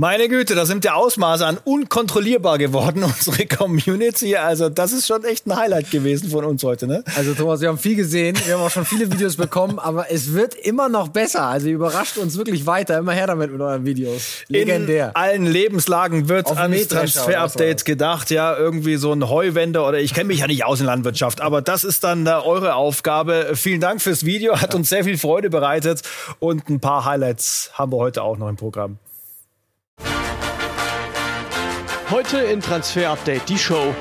Meine Güte, da sind die Ausmaße an unkontrollierbar geworden, unsere Community. Also, das ist schon echt ein Highlight gewesen von uns heute, ne? Also, Thomas, wir haben viel gesehen, wir haben auch schon viele Videos bekommen, aber es wird immer noch besser. Also, ihr überrascht uns wirklich weiter. Immer her damit mit euren Videos. Legendär. In allen Lebenslagen wird Auf ans Transfer-Update gedacht. Ja, irgendwie so ein Heuwender oder ich kenne mich ja nicht aus in Landwirtschaft, aber das ist dann äh, eure Aufgabe. Vielen Dank fürs Video, hat uns sehr viel Freude bereitet und ein paar Highlights haben wir heute auch noch im Programm. Heute in Transfer Update die Show.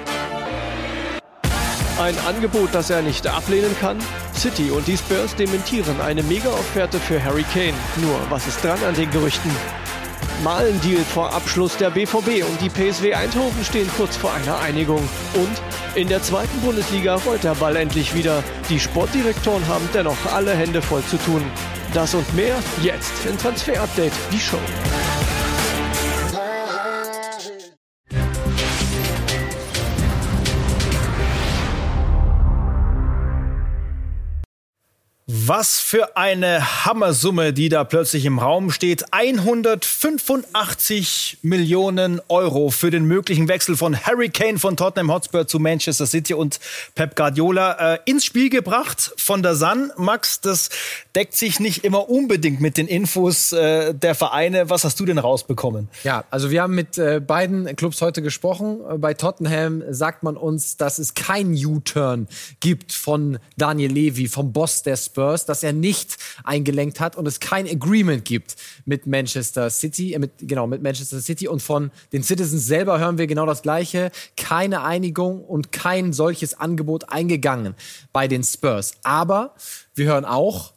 Ein Angebot, das er nicht ablehnen kann? City und die Spurs dementieren eine Mega-Offerte für Harry Kane. Nur, was ist dran an den Gerüchten? Mal ein Deal vor Abschluss der BVB und die PSW Eindhoven stehen kurz vor einer Einigung. Und in der zweiten Bundesliga rollt der Ball endlich wieder. Die Sportdirektoren haben dennoch alle Hände voll zu tun. Das und mehr jetzt in Transfer Update, die Show. Was für eine Hammersumme, die da plötzlich im Raum steht. 185 Millionen Euro für den möglichen Wechsel von Harry Kane von Tottenham Hotspur zu Manchester City und Pep Guardiola äh, ins Spiel gebracht von der Sun. Max, das deckt sich nicht immer unbedingt mit den Infos äh, der Vereine. Was hast du denn rausbekommen? Ja, also wir haben mit äh, beiden Clubs heute gesprochen. Äh, bei Tottenham sagt man uns, dass es kein U-Turn gibt von Daniel Levy, vom Boss der Spurs Spurs, dass er nicht eingelenkt hat und es kein Agreement gibt mit Manchester City, äh, mit, genau, mit Manchester City. Und von den Citizens selber hören wir genau das Gleiche. Keine Einigung und kein solches Angebot eingegangen bei den Spurs. Aber wir hören auch,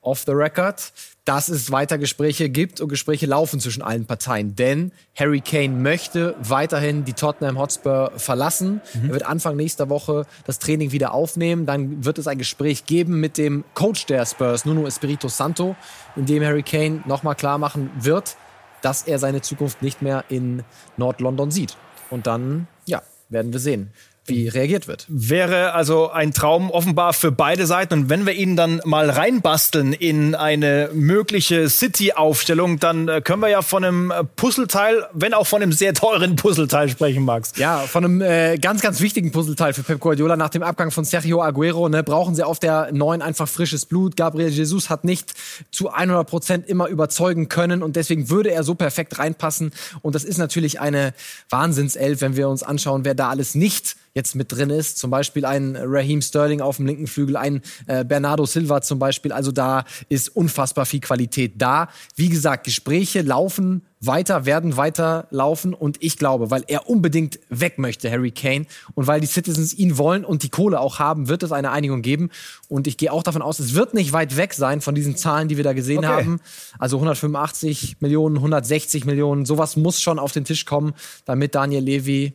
off the record, dass es weiter Gespräche gibt und Gespräche laufen zwischen allen Parteien. Denn Harry Kane möchte weiterhin die Tottenham Hotspur verlassen. Mhm. Er wird Anfang nächster Woche das Training wieder aufnehmen. Dann wird es ein Gespräch geben mit dem Coach der Spurs, Nuno Espirito Santo, in dem Harry Kane nochmal klar machen wird, dass er seine Zukunft nicht mehr in Nord-London sieht. Und dann, ja, werden wir sehen wie reagiert wird. Wäre also ein Traum offenbar für beide Seiten. Und wenn wir ihn dann mal reinbasteln in eine mögliche City-Aufstellung, dann äh, können wir ja von einem Puzzleteil, wenn auch von einem sehr teuren Puzzleteil sprechen, Max. Ja, von einem äh, ganz, ganz wichtigen Puzzleteil für Pep Guardiola. Nach dem Abgang von Sergio Aguero ne, brauchen sie auf der neuen einfach frisches Blut. Gabriel Jesus hat nicht zu 100 Prozent immer überzeugen können und deswegen würde er so perfekt reinpassen. Und das ist natürlich eine Wahnsinnself, wenn wir uns anschauen, wer da alles nicht jetzt mit drin ist. Zum Beispiel ein Raheem Sterling auf dem linken Flügel, ein äh, Bernardo Silva zum Beispiel. Also da ist unfassbar viel Qualität da. Wie gesagt, Gespräche laufen weiter, werden weiter laufen und ich glaube, weil er unbedingt weg möchte, Harry Kane, und weil die Citizens ihn wollen und die Kohle auch haben, wird es eine Einigung geben. Und ich gehe auch davon aus, es wird nicht weit weg sein von diesen Zahlen, die wir da gesehen okay. haben. Also 185 Millionen, 160 Millionen, sowas muss schon auf den Tisch kommen, damit Daniel Levy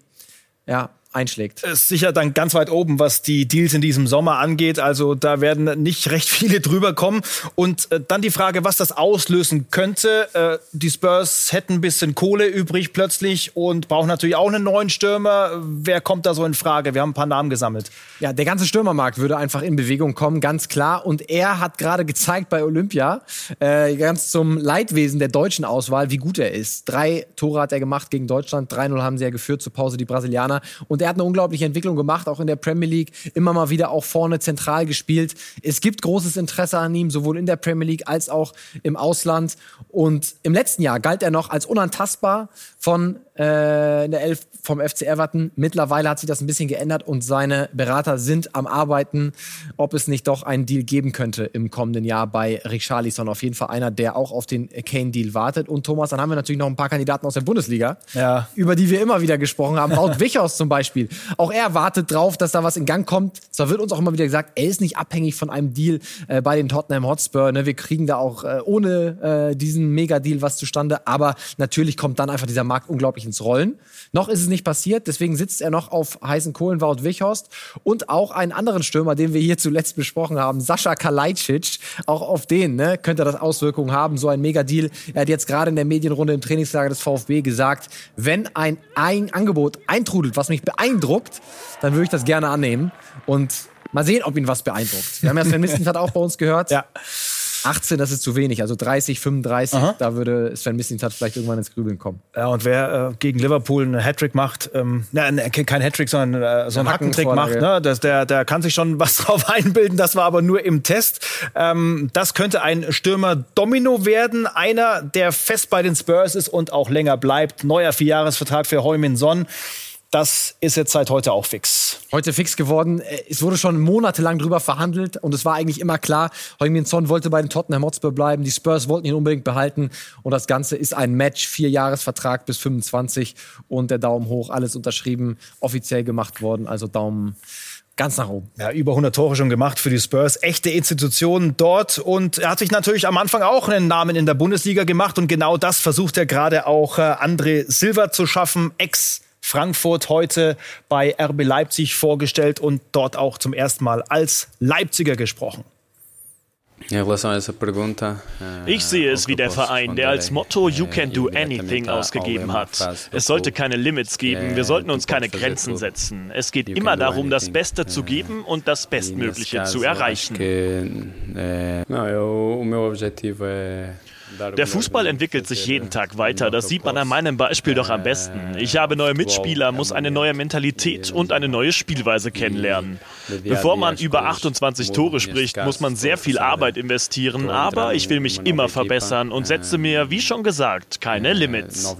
ja, einschlägt. Ist sicher dann ganz weit oben, was die Deals in diesem Sommer angeht. Also da werden nicht recht viele drüber kommen. Und äh, dann die Frage, was das auslösen könnte. Äh, die Spurs hätten ein bisschen Kohle übrig plötzlich und brauchen natürlich auch einen neuen Stürmer. Wer kommt da so in Frage? Wir haben ein paar Namen gesammelt. Ja, der ganze Stürmermarkt würde einfach in Bewegung kommen, ganz klar. Und er hat gerade gezeigt bei Olympia, äh, ganz zum Leidwesen der deutschen Auswahl, wie gut er ist. Drei Tore hat er gemacht gegen Deutschland, 3-0 haben sie ja geführt zur Pause, die Brasilianer. Und und er hat eine unglaubliche Entwicklung gemacht, auch in der Premier League, immer mal wieder auch vorne zentral gespielt. Es gibt großes Interesse an ihm, sowohl in der Premier League als auch im Ausland. Und im letzten Jahr galt er noch als unantastbar von äh, in der Elf vom FC Everton. Mittlerweile hat sich das ein bisschen geändert und seine Berater sind am Arbeiten, ob es nicht doch einen Deal geben könnte im kommenden Jahr bei Richarlison. Auf jeden Fall einer, der auch auf den Kane-Deal wartet. Und Thomas, dann haben wir natürlich noch ein paar Kandidaten aus der Bundesliga, ja. über die wir immer wieder gesprochen haben. Wout Wichhaus zum Beispiel. Auch er wartet drauf, dass da was in Gang kommt. Zwar wird uns auch immer wieder gesagt, er ist nicht abhängig von einem Deal äh, bei den Tottenham Hotspur. Ne? Wir kriegen da auch äh, ohne äh, diesen Mega-Deal was zustande. Aber natürlich kommt dann einfach dieser Markt unglaublich ins Rollen. Noch ist es nicht passiert, deswegen sitzt er noch auf heißen Kohlen, Wout Wichhorst und auch einen anderen Stürmer, den wir hier zuletzt besprochen haben, Sascha Kalajdzic. Auch auf den ne, könnte das Auswirkungen haben, so ein Mega-Deal. Er hat jetzt gerade in der Medienrunde im Trainingslager des VfB gesagt, wenn ein, ein Angebot eintrudelt, was mich beeindruckt, dann würde ich das gerne annehmen und mal sehen, ob ihn was beeindruckt. Wir haben ja Sven Mistent hat auch bei uns gehört. Ja. 18, das ist zu wenig. Also 30, 35, Aha. da würde Sven Mislintat vielleicht irgendwann ins Grübeln kommen. Ja, und wer äh, gegen Liverpool einen Hattrick macht, ähm, na, kein Hattrick, sondern äh, so einen Hackentrick macht, ne, das, der, der kann sich schon was drauf einbilden. Das war aber nur im Test. Ähm, das könnte ein Stürmer-Domino werden. Einer, der fest bei den Spurs ist und auch länger bleibt. Neuer Vierjahresvertrag für Heumin Son. Das ist jetzt seit heute auch fix. Heute fix geworden. Äh, es wurde schon monatelang drüber verhandelt und es war eigentlich immer klar, Heung-Min Son wollte bei den Tottenham Hotspur bleiben, die Spurs wollten ihn unbedingt behalten und das Ganze ist ein Match, vier Jahresvertrag bis 25 und der Daumen hoch, alles unterschrieben, offiziell gemacht worden, also Daumen ganz nach oben. Ja, über 100 Tore schon gemacht für die Spurs. Echte Institutionen dort. Und er hat sich natürlich am Anfang auch einen Namen in der Bundesliga gemacht. Und genau das versucht er gerade auch äh, André Silva zu schaffen. Ex- Frankfurt heute bei RB Leipzig vorgestellt und dort auch zum ersten Mal als Leipziger gesprochen. Ich sehe es wie der Verein, der als Motto You can do anything ausgegeben hat. Es sollte keine Limits geben, wir sollten uns keine Grenzen setzen. Es geht immer darum, das Beste zu geben und das Bestmögliche zu erreichen. Der Fußball entwickelt sich jeden Tag weiter. Das sieht man an meinem Beispiel doch am besten. Ich habe neue Mitspieler, muss eine neue Mentalität und eine neue Spielweise kennenlernen. Bevor man über 28 Tore spricht, muss man sehr viel Arbeit investieren, aber ich will mich immer verbessern und setze mir, wie schon gesagt, keine Limits.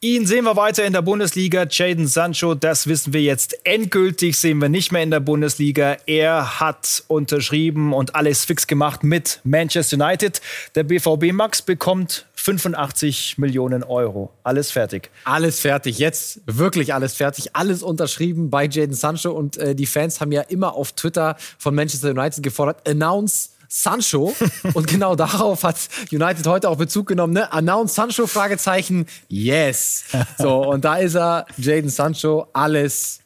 Ihn sehen wir weiter in der Bundesliga. Jaden Sancho, das wissen wir jetzt endgültig, sehen wir nicht mehr in der Bundesliga. Er hat unterschrieben und alles fix gemacht mit Manchester United. Der BVB Max bekommt 85 Millionen Euro. Alles fertig. Alles fertig. Jetzt wirklich alles fertig. Alles unterschrieben bei Jaden Sancho. Und äh, die Fans haben ja immer auf Twitter von Manchester United gefordert, announce Sancho. und genau darauf hat United heute auch Bezug genommen. Ne? Announce Sancho? Fragezeichen. Yes. So, und da ist er, Jaden Sancho, alles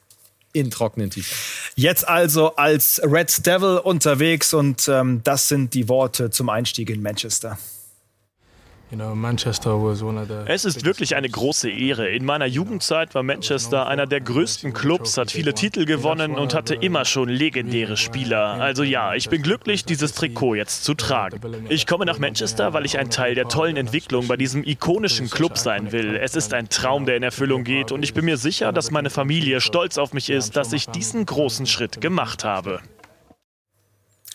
in trockenen Tüchern. Jetzt also als Red Devil unterwegs und ähm, das sind die Worte zum Einstieg in Manchester. Es ist wirklich eine große Ehre. In meiner Jugendzeit war Manchester einer der größten Clubs, hat viele Titel gewonnen und hatte immer schon legendäre Spieler. Also ja, ich bin glücklich, dieses Trikot jetzt zu tragen. Ich komme nach Manchester, weil ich ein Teil der tollen Entwicklung bei diesem ikonischen Club sein will. Es ist ein Traum, der in Erfüllung geht und ich bin mir sicher, dass meine Familie stolz auf mich ist, dass ich diesen großen Schritt gemacht habe.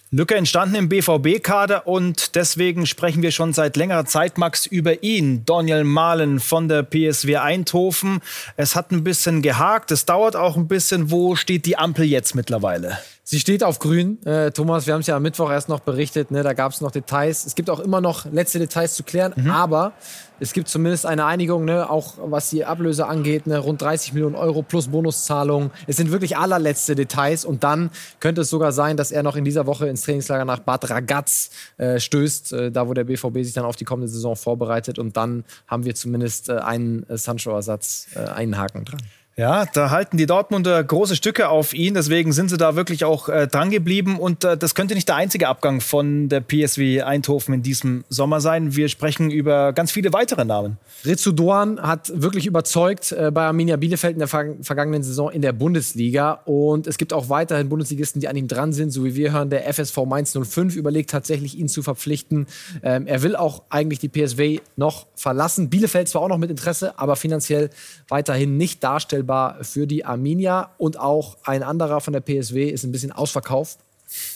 Lücke entstanden im BVB-Kader und deswegen sprechen wir schon seit längerer Zeit, Max, über ihn. Daniel Mahlen von der PSW Eindhoven. Es hat ein bisschen gehakt, es dauert auch ein bisschen. Wo steht die Ampel jetzt mittlerweile? Sie steht auf grün. Äh, Thomas, wir haben es ja am Mittwoch erst noch berichtet. Ne? Da gab es noch Details. Es gibt auch immer noch letzte Details zu klären. Mhm. Aber es gibt zumindest eine Einigung, ne? auch was die Ablöse angeht. Ne? Rund 30 Millionen Euro plus Bonuszahlungen. Es sind wirklich allerletzte Details. Und dann könnte es sogar sein, dass er noch in dieser Woche ins Trainingslager nach Bad Ragaz äh, stößt. Äh, da, wo der BVB sich dann auf die kommende Saison vorbereitet. Und dann haben wir zumindest äh, einen äh, Sancho-Ersatz, äh, einen Haken dran. Ja, da halten die Dortmunder große Stücke auf ihn, deswegen sind sie da wirklich auch äh, dran geblieben und äh, das könnte nicht der einzige Abgang von der PSW Eindhoven in diesem Sommer sein. Wir sprechen über ganz viele weitere Namen. Ritsu Doan hat wirklich überzeugt äh, bei Arminia Bielefeld in der ver vergangenen Saison in der Bundesliga und es gibt auch weiterhin Bundesligisten, die an ihm dran sind, so wie wir hören, der FSV Mainz 05 überlegt tatsächlich ihn zu verpflichten. Ähm, er will auch eigentlich die PSW noch verlassen. Bielefeld zwar auch noch mit Interesse, aber finanziell weiterhin nicht darstellbar unvorstellbar für die Arminia und auch ein anderer von der PSW ist ein bisschen ausverkauft.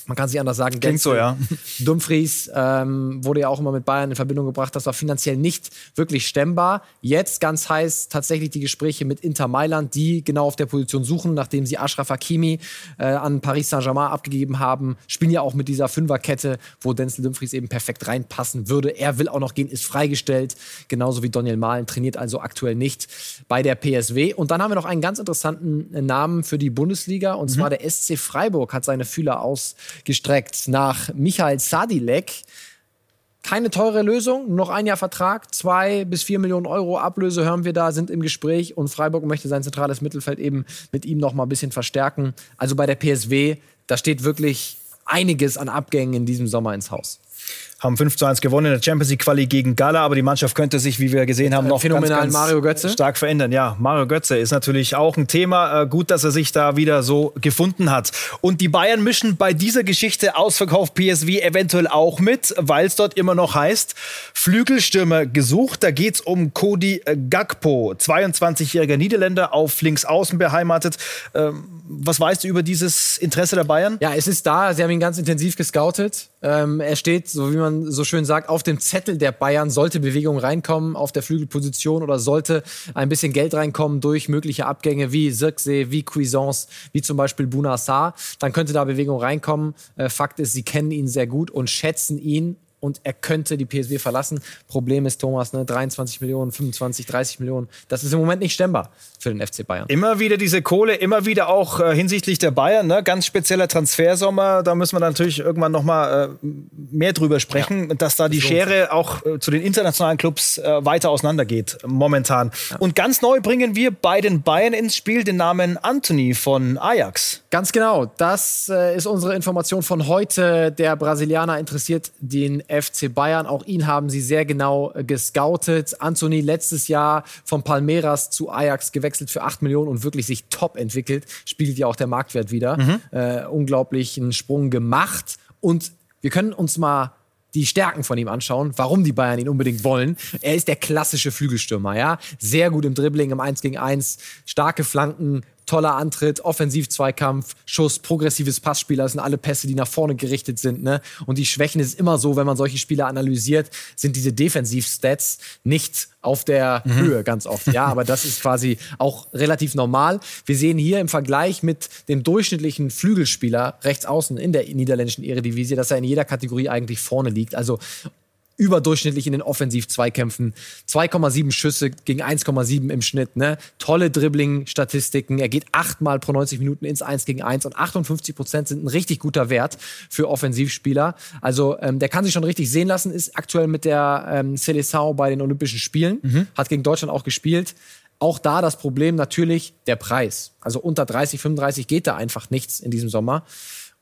Man kann sich anders sagen. Klingt so, ja. Dumfries ähm, wurde ja auch immer mit Bayern in Verbindung gebracht. Das war finanziell nicht wirklich stemmbar. Jetzt ganz heiß tatsächlich die Gespräche mit Inter Mailand, die genau auf der Position suchen, nachdem sie Ashraf Hakimi äh, an Paris Saint-Germain abgegeben haben. Spielen ja auch mit dieser Fünferkette, wo Denzel Dumfries eben perfekt reinpassen würde. Er will auch noch gehen, ist freigestellt. Genauso wie Daniel Mahlen, trainiert also aktuell nicht bei der PSW. Und dann haben wir noch einen ganz interessanten Namen für die Bundesliga. Und zwar mhm. der SC Freiburg hat seine Fühler aus gestreckt nach Michael Sadilek. Keine teure Lösung, noch ein Jahr Vertrag, zwei bis vier Millionen Euro Ablöse hören wir da, sind im Gespräch und Freiburg möchte sein zentrales Mittelfeld eben mit ihm noch mal ein bisschen verstärken. Also bei der PSW, da steht wirklich einiges an Abgängen in diesem Sommer ins Haus. Haben 5 zu 1 gewonnen in der Champions League Quali gegen Gala, aber die Mannschaft könnte sich, wie wir gesehen haben, noch Phänomenalen ganz, ganz Mario Götze. stark verändern. Ja, Mario Götze ist natürlich auch ein Thema. Äh, gut, dass er sich da wieder so gefunden hat. Und die Bayern mischen bei dieser Geschichte Ausverkauf PSV eventuell auch mit, weil es dort immer noch heißt, Flügelstürmer gesucht. Da geht es um Cody Gakpo, 22-jähriger Niederländer auf links außen beheimatet. Ähm, was weißt du über dieses Interesse der Bayern? Ja, es ist da. Sie haben ihn ganz intensiv gescoutet. Ähm, er steht, so wie man so schön sagt, auf dem Zettel der Bayern. Sollte Bewegung reinkommen auf der Flügelposition oder sollte ein bisschen Geld reinkommen durch mögliche Abgänge wie Zirkzee, wie Cuisance, wie zum Beispiel Bunassar, dann könnte da Bewegung reinkommen. Äh, Fakt ist, sie kennen ihn sehr gut und schätzen ihn und er könnte die PSW verlassen. Problem ist, Thomas, ne, 23 Millionen, 25, 30 Millionen, das ist im Moment nicht stemmbar für den FC Bayern. Immer wieder diese Kohle, immer wieder auch äh, hinsichtlich der Bayern, ne? ganz spezieller Transfersommer, da müssen wir natürlich irgendwann noch mal äh, mehr drüber sprechen, ja, dass da die Schere auch äh, zu den internationalen Clubs äh, weiter auseinandergeht momentan. Ja. Und ganz neu bringen wir bei den Bayern ins Spiel den Namen Anthony von Ajax. Ganz genau, das äh, ist unsere Information von heute. Der Brasilianer interessiert den FC Bayern. Auch ihn haben sie sehr genau äh, gescoutet. Anthony letztes Jahr von Palmeiras zu Ajax gewechselt für 8 Millionen und wirklich sich top entwickelt. Spiegelt ja auch der Marktwert wieder. Mhm. Äh, unglaublichen Sprung gemacht. Und wir können uns mal die Stärken von ihm anschauen, warum die Bayern ihn unbedingt wollen. Er ist der klassische Flügelstürmer, ja. Sehr gut im Dribbling, im 1 gegen 1, starke Flanken, toller Antritt, Offensiv-Zweikampf, Schuss, progressives Passspiel. Das sind alle Pässe, die nach vorne gerichtet sind. Ne? Und die Schwächen ist immer so, wenn man solche Spieler analysiert, sind diese Defensiv-Stats nicht auf der mhm. Höhe ganz oft. Ja, aber das ist quasi auch relativ normal. Wir sehen hier im Vergleich mit dem durchschnittlichen Flügelspieler rechts außen in der niederländischen Eredivisie, dass er in jeder Kategorie eigentlich vorne liegt. Also überdurchschnittlich in den Offensiv-Zweikämpfen. 2,7 Schüsse gegen 1,7 im Schnitt. Ne? Tolle Dribbling-Statistiken. Er geht achtmal pro 90 Minuten ins 1 gegen 1 und 58 Prozent sind ein richtig guter Wert für Offensivspieler. Also ähm, der kann sich schon richtig sehen lassen, ist aktuell mit der ähm, Seleção bei den Olympischen Spielen, mhm. hat gegen Deutschland auch gespielt. Auch da das Problem natürlich der Preis. Also unter 30, 35 geht da einfach nichts in diesem Sommer.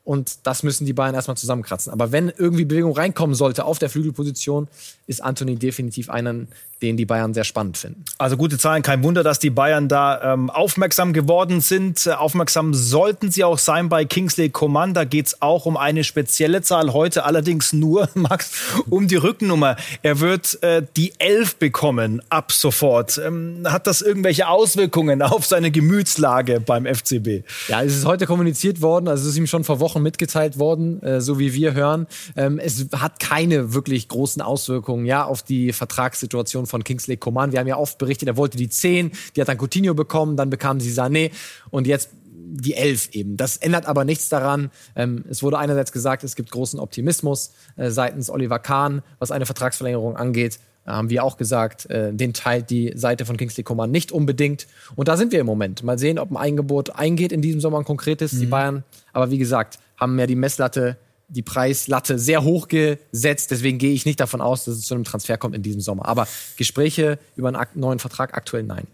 Und das müssen die Bayern erstmal zusammenkratzen. Aber wenn irgendwie Bewegung reinkommen sollte auf der Flügelposition, ist Anthony definitiv einer, den die Bayern sehr spannend finden. Also gute Zahlen, kein Wunder, dass die Bayern da ähm, aufmerksam geworden sind. Äh, aufmerksam sollten sie auch sein bei Kingsley Coman. Da geht es auch um eine spezielle Zahl. Heute allerdings nur, Max, um die Rückennummer. Er wird äh, die Elf bekommen ab sofort. Ähm, hat das irgendwelche Auswirkungen auf seine Gemütslage beim FCB? Ja, es ist heute kommuniziert worden, also es ist ihm schon vor Wochen mitgeteilt worden, äh, so wie wir hören. Ähm, es hat keine wirklich großen Auswirkungen ja, auf die Vertragssituation von Kingsley Coman. Wir haben ja oft berichtet, er wollte die 10, die hat dann Coutinho bekommen, dann bekamen sie Sané und jetzt die 11 eben. Das ändert aber nichts daran. Ähm, es wurde einerseits gesagt, es gibt großen Optimismus äh, seitens Oliver Kahn, was eine Vertragsverlängerung angeht. Da haben wir auch gesagt, äh, den teilt die Seite von Kingsley Coman nicht unbedingt. Und da sind wir im Moment. Mal sehen, ob ein Eingebot eingeht in diesem Sommer ein konkretes. Mhm. Die Bayern, aber wie gesagt, haben ja die Messlatte die Preislatte sehr hoch gesetzt. Deswegen gehe ich nicht davon aus, dass es zu einem Transfer kommt in diesem Sommer. Aber Gespräche über einen neuen Vertrag aktuell nein.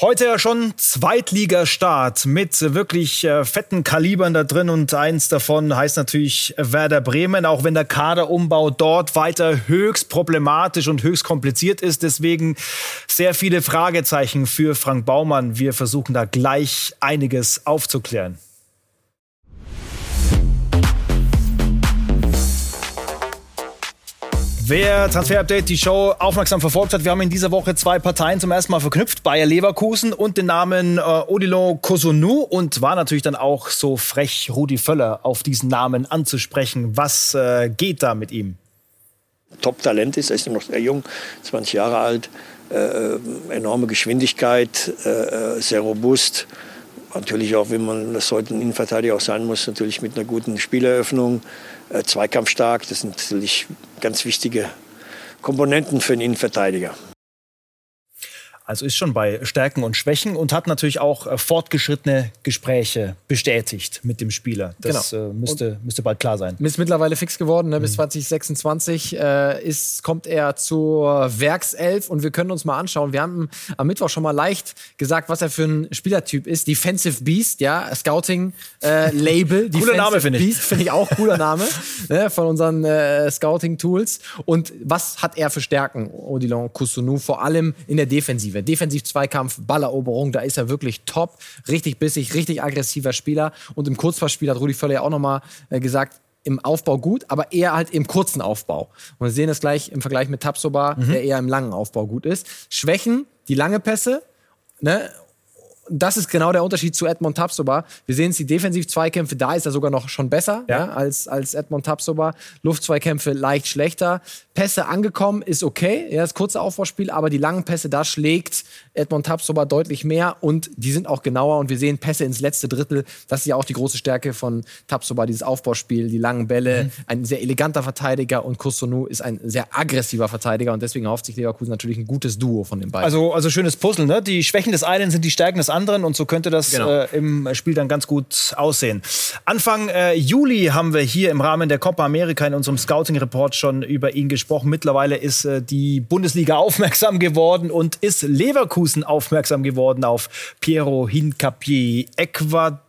Heute ja schon Zweitligastart mit wirklich äh, fetten Kalibern da drin und eins davon heißt natürlich Werder Bremen, auch wenn der Kaderumbau dort weiter höchst problematisch und höchst kompliziert ist. Deswegen sehr viele Fragezeichen für Frank Baumann. Wir versuchen da gleich einiges aufzuklären. Wer Transfer Update die Show aufmerksam verfolgt hat, wir haben in dieser Woche zwei Parteien zum ersten Mal verknüpft, Bayer Leverkusen und den Namen äh, Odilon Kosunu und war natürlich dann auch so frech, Rudi Völler auf diesen Namen anzusprechen. Was äh, geht da mit ihm? Top-Talent ist, er ist noch sehr jung, 20 Jahre alt, äh, äh, enorme Geschwindigkeit, äh, äh, sehr robust. Natürlich auch, wenn man das heute ein Innenverteidiger auch sein muss, natürlich mit einer guten Spieleröffnung äh, zweikampfstark. Das sind natürlich ganz wichtige Komponenten für einen Innenverteidiger. Also ist schon bei Stärken und Schwächen und hat natürlich auch äh, fortgeschrittene Gespräche bestätigt mit dem Spieler. Das genau. äh, müsste, müsste bald klar sein. Ist mittlerweile fix geworden. Ne? Bis 2026 mhm. äh, ist, kommt er zur Werkself und wir können uns mal anschauen. Wir haben am Mittwoch schon mal leicht gesagt, was er für ein Spielertyp ist. Defensive Beast, ja, Scouting äh, Label. cooler Name finde ich. Beast finde ich auch cooler Name ne? von unseren äh, Scouting Tools. Und was hat er für Stärken, Odilon Kusunu, vor allem in der Defensive? Defensive. Defensiv-Zweikampf, Balleroberung, da ist er wirklich top. Richtig bissig, richtig aggressiver Spieler. Und im Kurzpassspiel hat Rudi Völler ja auch nochmal äh, gesagt, im Aufbau gut, aber eher halt im kurzen Aufbau. Und wir sehen das gleich im Vergleich mit Tapsoba, mhm. der eher im langen Aufbau gut ist. Schwächen, die lange Pässe, ne? Das ist genau der Unterschied zu Edmond Tapsoba. Wir sehen es, die Defensiv-Zweikämpfe, da ist er sogar noch schon besser ja. Ja, als, als Edmond Tapsoba. Luftzweikämpfe leicht schlechter. Pässe angekommen ist okay, ja, das kurze Aufbauspiel, aber die langen Pässe, da schlägt Edmond Tapsoba deutlich mehr und die sind auch genauer und wir sehen Pässe ins letzte Drittel. Das ist ja auch die große Stärke von Tapsoba, dieses Aufbauspiel, die langen Bälle. Mhm. Ein sehr eleganter Verteidiger und Kusunu ist ein sehr aggressiver Verteidiger und deswegen erhofft sich Leverkusen natürlich ein gutes Duo von den beiden. Also, also schönes Puzzle, ne? Die Schwächen des einen sind die Stärken des anderen und so könnte das genau. äh, im Spiel dann ganz gut aussehen. Anfang äh, Juli haben wir hier im Rahmen der Copa America in unserem Scouting-Report schon über ihn gesprochen. Mittlerweile ist äh, die Bundesliga aufmerksam geworden und ist Leverkusen aufmerksam geworden auf Piero Hincapié,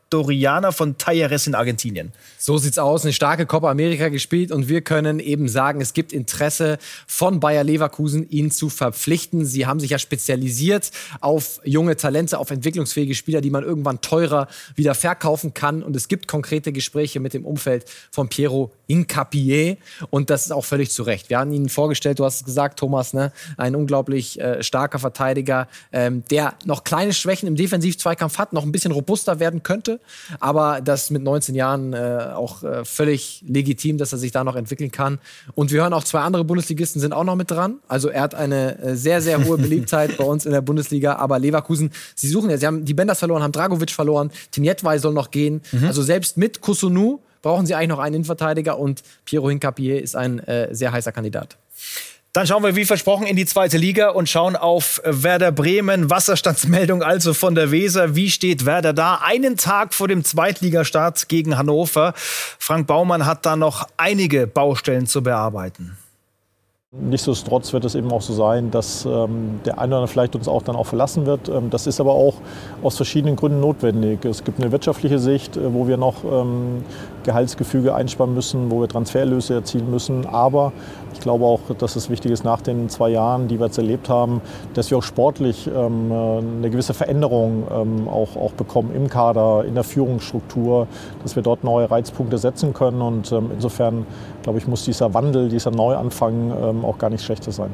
Ecuadorianer von Talleres in Argentinien. So sieht's aus. Eine starke Copa America gespielt und wir können eben sagen, es gibt Interesse von Bayer Leverkusen, ihn zu verpflichten. Sie haben sich ja spezialisiert auf junge Talente, auf entwicklungsfähige Spieler, die man irgendwann teurer wieder verkaufen kann. Und es gibt konkrete Gespräche mit dem Umfeld von Piero Incapié und das ist auch völlig zu Recht. Wir haben ihn vorgestellt, du hast es gesagt, Thomas, ne? ein unglaublich äh, starker Verteidiger, ähm, der noch kleine Schwächen im Defensivzweikampf hat, noch ein bisschen robuster werden könnte, aber das mit 19 Jahren äh, auch äh, völlig legitim, dass er sich da noch entwickeln kann. Und wir hören auch zwei andere Bundesligisten sind auch noch mit dran. Also er hat eine äh, sehr, sehr hohe Beliebtheit bei uns in der Bundesliga. Aber Leverkusen, sie suchen ja, sie haben die Benders verloren, haben Dragovic verloren, Tinjetwei soll noch gehen. Mhm. Also selbst mit Kusunu brauchen sie eigentlich noch einen Innenverteidiger und Piero Hincapié ist ein äh, sehr heißer Kandidat. Dann schauen wir wie versprochen in die zweite Liga und schauen auf Werder Bremen. Wasserstandsmeldung also von der Weser. Wie steht Werder da? Einen Tag vor dem Zweitligastart gegen Hannover. Frank Baumann hat da noch einige Baustellen zu bearbeiten. Nichtsdestotrotz wird es eben auch so sein, dass ähm, der eine oder andere vielleicht uns auch dann auch verlassen wird. Ähm, das ist aber auch aus verschiedenen Gründen notwendig. Es gibt eine wirtschaftliche Sicht, äh, wo wir noch ähm, Gehaltsgefüge einsparen müssen, wo wir Transferlöse erzielen müssen. Aber ich glaube auch, dass es wichtig ist, nach den zwei Jahren, die wir jetzt erlebt haben, dass wir auch sportlich ähm, eine gewisse Veränderung ähm, auch, auch bekommen im Kader, in der Führungsstruktur, dass wir dort neue Reizpunkte setzen können. Und ähm, insofern, glaube ich, muss dieser Wandel, dieser Neuanfang ähm, auch gar nicht schlechter sein.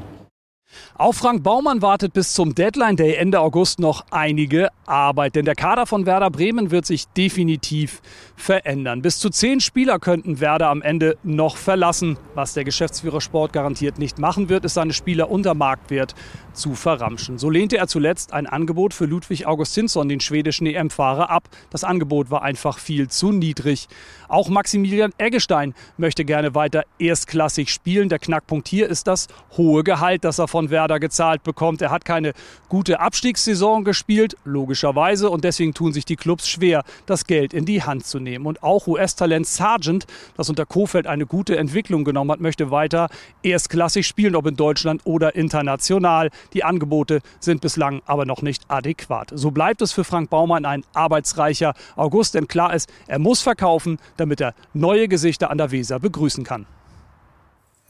Auf Frank Baumann wartet bis zum Deadline Day Ende August noch einige Arbeit, denn der Kader von Werder Bremen wird sich definitiv verändern. Bis zu zehn Spieler könnten Werder am Ende noch verlassen. Was der Geschäftsführer Sport garantiert nicht machen wird, ist seine Spieler unter Marktwert zu verramschen. So lehnte er zuletzt ein Angebot für Ludwig Augustinsson, den schwedischen EM-Fahrer, ab. Das Angebot war einfach viel zu niedrig. Auch Maximilian Eggestein möchte gerne weiter erstklassig spielen. Der Knackpunkt hier ist das hohe Gehalt, das er von Werder gezahlt bekommt. Er hat keine gute Abstiegssaison gespielt, logischerweise, und deswegen tun sich die Clubs schwer, das Geld in die Hand zu nehmen. Und auch US-Talent Sargent, das unter Kofeld eine gute Entwicklung genommen hat, möchte weiter erstklassig spielen, ob in Deutschland oder international. Die Angebote sind bislang aber noch nicht adäquat. So bleibt es für Frank Baumann ein arbeitsreicher August, denn klar ist, er muss verkaufen, damit er neue Gesichter an der Weser begrüßen kann.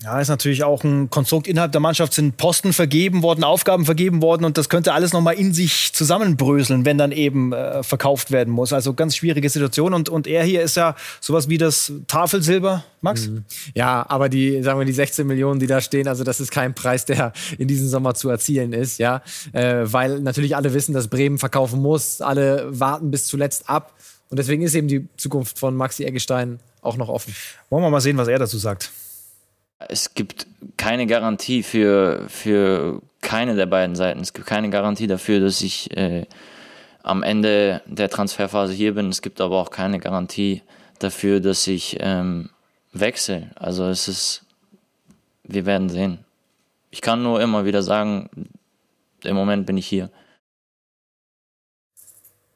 Ja, ist natürlich auch ein Konstrukt. Innerhalb der Mannschaft sind Posten vergeben worden, Aufgaben vergeben worden und das könnte alles nochmal in sich zusammenbröseln, wenn dann eben äh, verkauft werden muss. Also ganz schwierige Situation und, und er hier ist ja sowas wie das Tafelsilber, Max? Mhm. Ja, aber die, sagen wir, die 16 Millionen, die da stehen, also das ist kein Preis, der in diesem Sommer zu erzielen ist, ja. Äh, weil natürlich alle wissen, dass Bremen verkaufen muss, alle warten bis zuletzt ab und deswegen ist eben die Zukunft von Maxi Eggestein auch noch offen. Wollen wir mal sehen, was er dazu sagt. Es gibt keine Garantie für, für keine der beiden Seiten. Es gibt keine Garantie dafür, dass ich äh, am Ende der Transferphase hier bin. Es gibt aber auch keine Garantie dafür, dass ich ähm, wechsle. Also es ist, wir werden sehen. Ich kann nur immer wieder sagen, im Moment bin ich hier.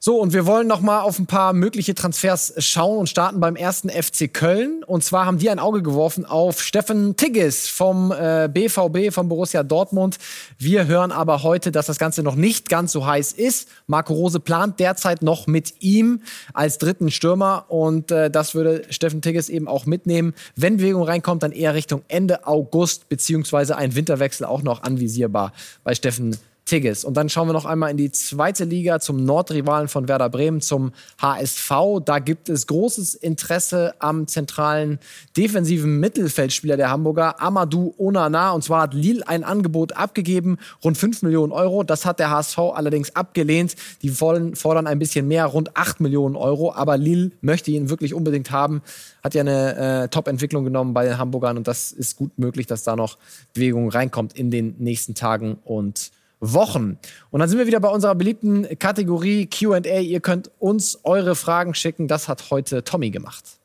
So, und wir wollen noch mal auf ein paar mögliche Transfers schauen und starten beim ersten FC Köln. Und zwar haben die ein Auge geworfen auf Steffen Tigges vom äh, BVB, vom Borussia Dortmund. Wir hören aber heute, dass das Ganze noch nicht ganz so heiß ist. Marco Rose plant derzeit noch mit ihm als dritten Stürmer. Und äh, das würde Steffen Tigges eben auch mitnehmen. Wenn Bewegung reinkommt, dann eher Richtung Ende August, beziehungsweise ein Winterwechsel auch noch anvisierbar bei Steffen Tigges. Und dann schauen wir noch einmal in die zweite Liga zum Nordrivalen von Werder Bremen, zum HSV. Da gibt es großes Interesse am zentralen defensiven Mittelfeldspieler der Hamburger, Amadou Onana. Und zwar hat Lille ein Angebot abgegeben, rund 5 Millionen Euro. Das hat der HSV allerdings abgelehnt. Die fordern ein bisschen mehr, rund 8 Millionen Euro. Aber Lille möchte ihn wirklich unbedingt haben. Hat ja eine äh, Top-Entwicklung genommen bei den Hamburgern. Und das ist gut möglich, dass da noch Bewegung reinkommt in den nächsten Tagen und Wochen. Und dann sind wir wieder bei unserer beliebten Kategorie QA. Ihr könnt uns eure Fragen schicken. Das hat heute Tommy gemacht.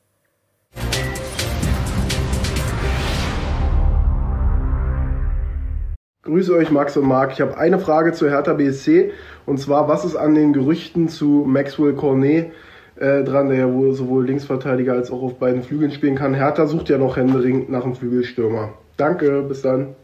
Grüße euch, Max und Marc. Ich habe eine Frage zu Hertha BSC. Und zwar, was ist an den Gerüchten zu Maxwell Cornet äh, dran, der ja wohl sowohl Linksverteidiger als auch auf beiden Flügeln spielen kann? Hertha sucht ja noch händeringend nach einem Flügelstürmer. Danke, bis dann.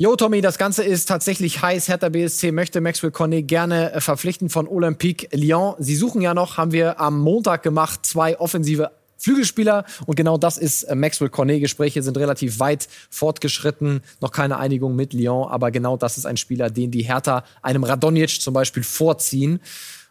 Jo, Tommy, das Ganze ist tatsächlich heiß. Hertha BSC möchte Maxwell Cornet gerne äh, verpflichten von Olympique Lyon. Sie suchen ja noch, haben wir am Montag gemacht, zwei offensive Flügelspieler und genau das ist äh, Maxwell Cornet. Gespräche sind relativ weit fortgeschritten, noch keine Einigung mit Lyon, aber genau das ist ein Spieler, den die Hertha einem Radonjic zum Beispiel vorziehen.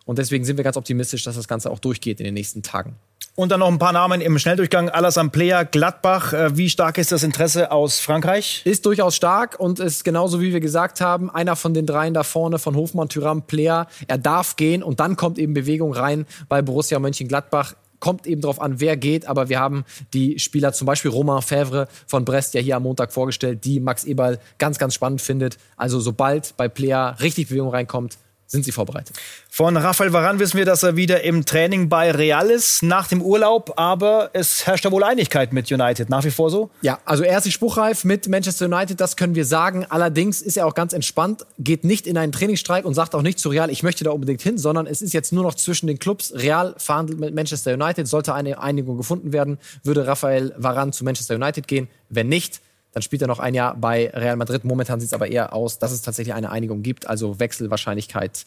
Und deswegen sind wir ganz optimistisch, dass das Ganze auch durchgeht in den nächsten Tagen. Und dann noch ein paar Namen im Schnelldurchgang. Alassane Player, Gladbach. Äh, wie stark ist das Interesse aus Frankreich? Ist durchaus stark und ist genauso wie wir gesagt haben, einer von den dreien da vorne von Hofmann, Tyram, Player. Er darf gehen und dann kommt eben Bewegung rein bei Borussia Mönchengladbach kommt eben darauf an, wer geht, aber wir haben die Spieler, zum Beispiel Romain Fèvre von Brest, ja hier am Montag vorgestellt, die Max Eberl ganz, ganz spannend findet. Also sobald bei Player richtig Bewegung reinkommt, sind sie vorbereitet. Von Rafael Varan wissen wir, dass er wieder im Training bei Real ist nach dem Urlaub, aber es herrscht ja wohl Einigkeit mit United, nach wie vor so? Ja, also er ist nicht spruchreif mit Manchester United, das können wir sagen. Allerdings ist er auch ganz entspannt, geht nicht in einen Trainingsstreik und sagt auch nicht zu Real, ich möchte da unbedingt hin, sondern es ist jetzt nur noch zwischen den Clubs. Real verhandelt mit Manchester United, sollte eine Einigung gefunden werden, würde Rafael Varan zu Manchester United gehen. Wenn nicht, dann spielt er noch ein Jahr bei Real Madrid. Momentan sieht es aber eher aus, dass es tatsächlich eine Einigung gibt. Also Wechselwahrscheinlichkeit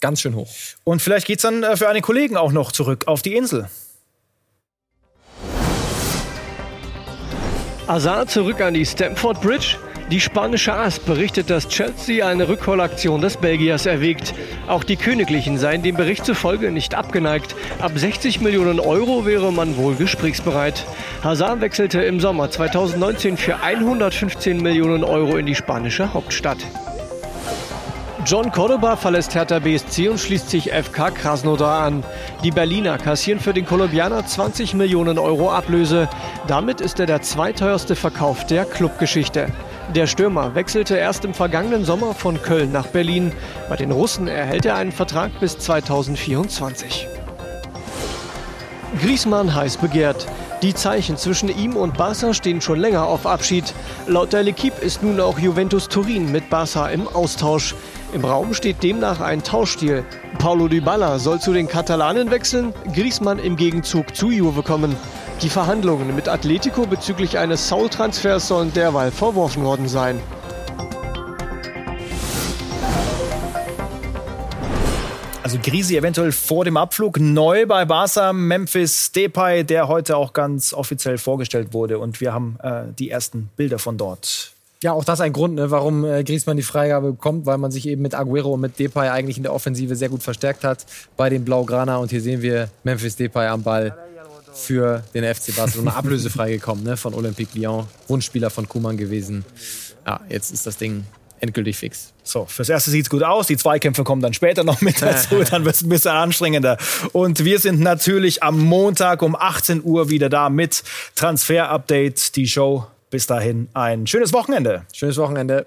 ganz schön hoch. Und vielleicht geht es dann äh, für einen Kollegen auch noch zurück auf die Insel. Azar zurück an die Stamford Bridge. Die spanische AS berichtet, dass Chelsea eine Rückholaktion des Belgiers erwägt. Auch die Königlichen seien dem Bericht zufolge nicht abgeneigt. Ab 60 Millionen Euro wäre man wohl gesprächsbereit. Hazard wechselte im Sommer 2019 für 115 Millionen Euro in die spanische Hauptstadt. John Cordoba verlässt Hertha BSC und schließt sich FK Krasnodar an. Die Berliner kassieren für den Kolumbianer 20 Millionen Euro Ablöse. Damit ist er der zweiteuerste Verkauf der Clubgeschichte. Der Stürmer wechselte erst im vergangenen Sommer von Köln nach Berlin. Bei den Russen erhält er einen Vertrag bis 2024. Griezmann heiß begehrt. Die Zeichen zwischen ihm und Barca stehen schon länger auf Abschied. Laut der L'Equipe ist nun auch Juventus Turin mit Barca im Austausch. Im Raum steht demnach ein Tauschstil. Paulo Dybala soll zu den Katalanen wechseln, Griezmann im Gegenzug zu Juve kommen. Die Verhandlungen mit Atletico bezüglich eines Saul-Transfers sollen derweil verworfen worden sein. Also Grisi eventuell vor dem Abflug. Neu bei Barca Memphis Depay, der heute auch ganz offiziell vorgestellt wurde. Und wir haben äh, die ersten Bilder von dort. Ja, auch das ein Grund, ne, warum äh, Griezmann die Freigabe bekommt, weil man sich eben mit Aguero und mit Depay eigentlich in der Offensive sehr gut verstärkt hat bei den Blaugrana. Und hier sehen wir Memphis Depay am Ball für den FC Barcelona ablösefrei gekommen ne, von Olympique Lyon. Wunschspieler von Kuman gewesen. Ja, jetzt ist das Ding endgültig fix. So, fürs Erste sieht es gut aus. Die Zweikämpfe kommen dann später noch mit dazu. dann wird es ein bisschen anstrengender. Und wir sind natürlich am Montag um 18 Uhr wieder da mit Transfer Update, die Show bis dahin ein schönes Wochenende. Schönes Wochenende.